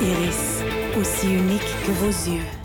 Iris, aussi unique que vos yeux.